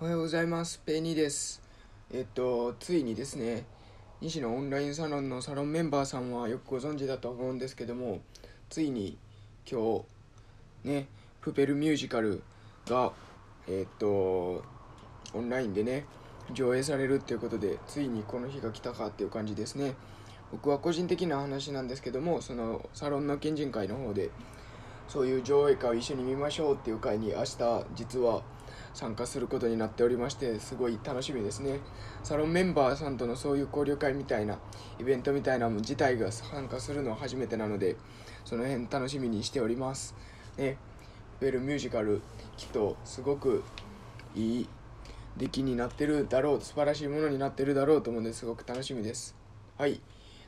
おはようございます。ペニーです。えっと、ついにですね、西のオンラインサロンのサロンメンバーさんはよくご存知だと思うんですけども、ついに今日、ね、プペルミュージカルが、えっと、オンラインでね、上映されるっていうことで、ついにこの日が来たかっていう感じですね。僕は個人的な話なんですけども、そのサロンの県人会の方で、そういう上映会を一緒に見ましょうっていう会に明日実は参加することになっておりましてすごい楽しみですね。サロンメンバーさんとのそういう交流会みたいなイベントみたいなの自体が参加するのは初めてなのでその辺楽しみにしております。ね。ウェルミュージカルきっとすごくいい出来になってるだろう素晴らしいものになってるだろうと思うのですごく楽しみです。はい。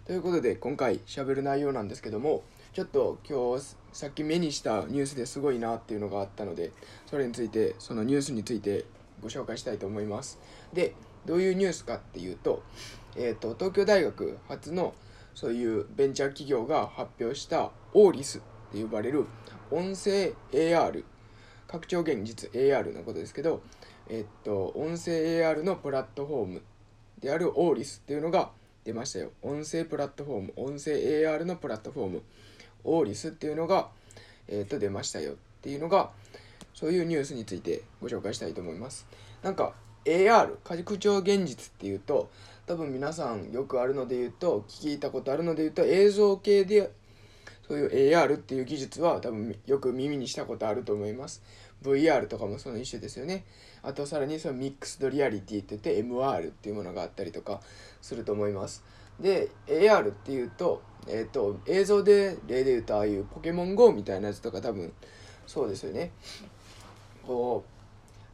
ということで今回しゃべる内容なんですけどもちょっと今日さっき目にしたニュースですごいなっていうのがあったのでそれについてそのニュースについてご紹介したいと思います。でどういうニュースかっていうと,、えーと、東京大学初のそういうベンチャー企業が発表したオーリスって呼ばれる音声 AR 拡張現実 AR のことですけど、えっ、と、音声 AR のプラットフォームであるオーリスっていうのが出ましたよ。音声プラットフォーム音声 AR のプラットフォーム。オーリスっていうのが、えー、と出ましたよっていうのがそういうニュースについてご紹介したいと思います。なんか AR 拡張現実っていうと多分皆さんよくあるので言うと聞いたことあるので言うと映像系でそういう AR っていう技術は多分よく耳にしたことあると思います。VR とかもその一種ですよね。あとさらにそのミックスドリアリティって言って MR っていうものがあったりとかすると思います。で AR っていうと,、えーと、映像で例で言うとああいうポケモン GO みたいなやつとか多分そうですよね。こう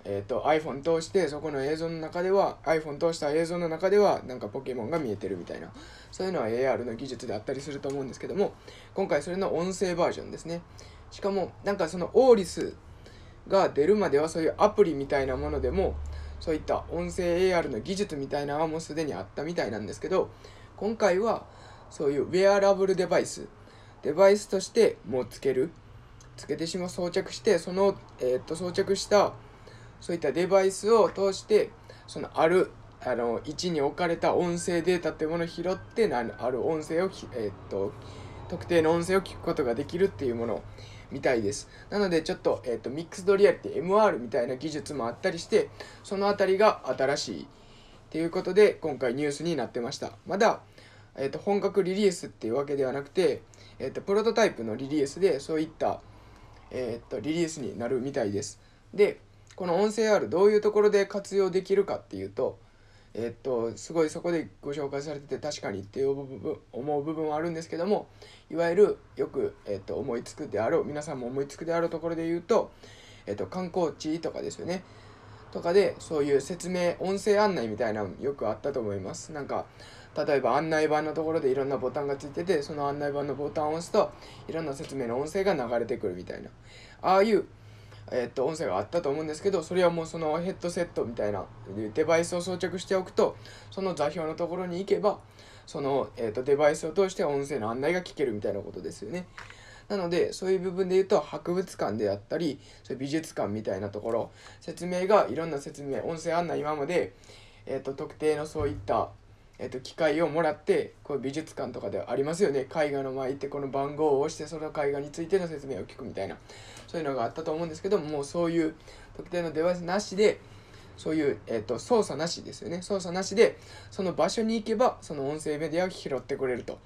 えーと、iPhone 通してそこの映像の中では iPhone 通した映像の中ではなんかポケモンが見えてるみたいなそういうのは AR の技術であったりすると思うんですけども今回それの音声バージョンですね。しかもなんかそのオーリスが出るまではそういうアプリみたいなものでもそういった音声 AR の技術みたいなのはもうすでにあったみたいなんですけど今回はそういうウェアラブルデバイスデバイスとしてもうつける。つけてしまう装着してその、えー、っと装着したそういったデバイスを通してそのあるあの位置に置かれた音声データっていうものを拾ってある音声を、えー、っと特定の音声を聞くことができるっていうものみたいです。なのでちょっと,、えーと、ミックスドリアリティ MR みたいな技術もあったりしてその辺りが新しいっていうことで今回ニュースになってました。まだ、えーと、本格リリースっていうわけではなくて、えーと、プロトタイプのリリースでそういった、えー、とリリースになるみたいです。でこの音声 R どういうところで活用できるかっていうとえっとすごいそこでご紹介されてて確かにって思う部分はあるんですけどもいわゆるよく、えっと、思いつくであろう皆さんも思いつくであるところで言うと、えっと、観光地とかですよね。とかでそういう説明音声案内みたいなのよくあったと思います。なんか例えば案内板のところでいろんなボタンがついててその案内板のボタンを押すといろんな説明の音声が流れてくるみたいなああいうえー、っと音声があったと思うんですけどそれはもうそのヘッドセットみたいなデバイスを装着しておくとその座標のところに行けばその、えー、っとデバイスを通して音声の案内が聞けるみたいなことですよね。なのでそういう部分で言うと博物館であったりそういう美術館みたいなところ説明がいろんな説明音声案内今まで、えー、と特定のそういったえっと、機械をもらってこう美術館とかではありますよね。絵画の前行ってこの番号を押してその絵画についての説明を聞くみたいな。そういうのがあったと思うんですけどもうそういう特定のデバイスなしでそういう、えっと、操作なしですよね。操作なしでその場所に行けばその音声メディアを拾ってくれると。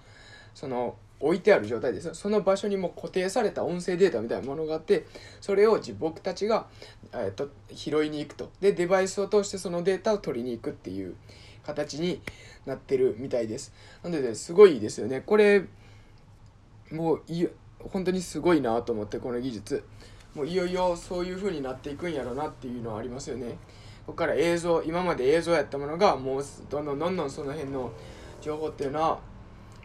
その置いてある状態ですその場所にも固定された音声データみたいなものがあってそれを僕たちが、えっと、拾いに行くと。でデバイスを通してそのデータを取りに行くっていう形になってるみたいです。なのですごいですよね。これもうい本当にすごいなと思ってこの技術。もういよいよそういう風になっていくんやろなっていうのはありますよね。ここから映像今まで映像やったものがもうどんどんどんどんその辺の情報っていうのは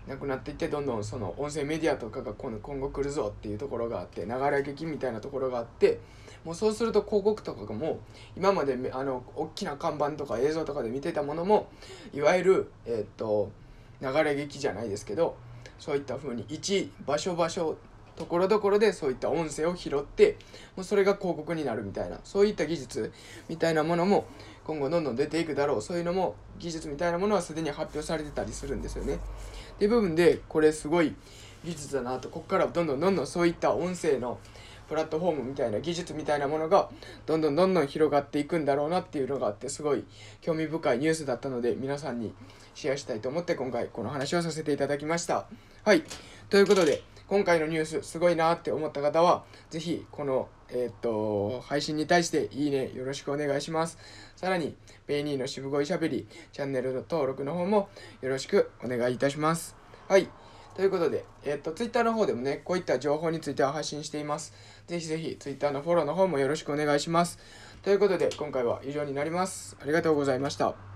なくなっていってどんどんその音声メディアとかが今後来るぞっていうところがあって流れ劇みたいなところがあってもうそうすると広告とかがもう今まであの大きな看板とか映像とかで見てたものもいわゆる、えー、っと流れ劇じゃないですけどそういった風に一場所場所ところどころでそういった音声を拾ってもうそれが広告になるみたいなそういった技術みたいなものも今後どんどん出ていくだろうそういうのも技術みたいなものはすでに発表されてたりするんですよね。っていう部分でこれすごい技術だなとここからどんどんどんどんそういった音声のプラットフォームみたいな技術みたいなものがどんどんどんどん広がっていくんだろうなっていうのがあってすごい興味深いニュースだったので皆さんにシェアしたいと思って今回この話をさせていただきました。はい。ということで今回のニュースすごいなって思った方は是非このえー、っと配信に対していいねよろしくお願いします。さらにペイニーの渋声しゃべりチャンネル登録の方もよろしくお願いいたします。はい。ということで、えっ、と、ツイッターの方でもね、こういった情報については発信しています。ぜひぜひ、ツイッターのフォローの方もよろしくお願いします。ということで、今回は以上になります。ありがとうございました。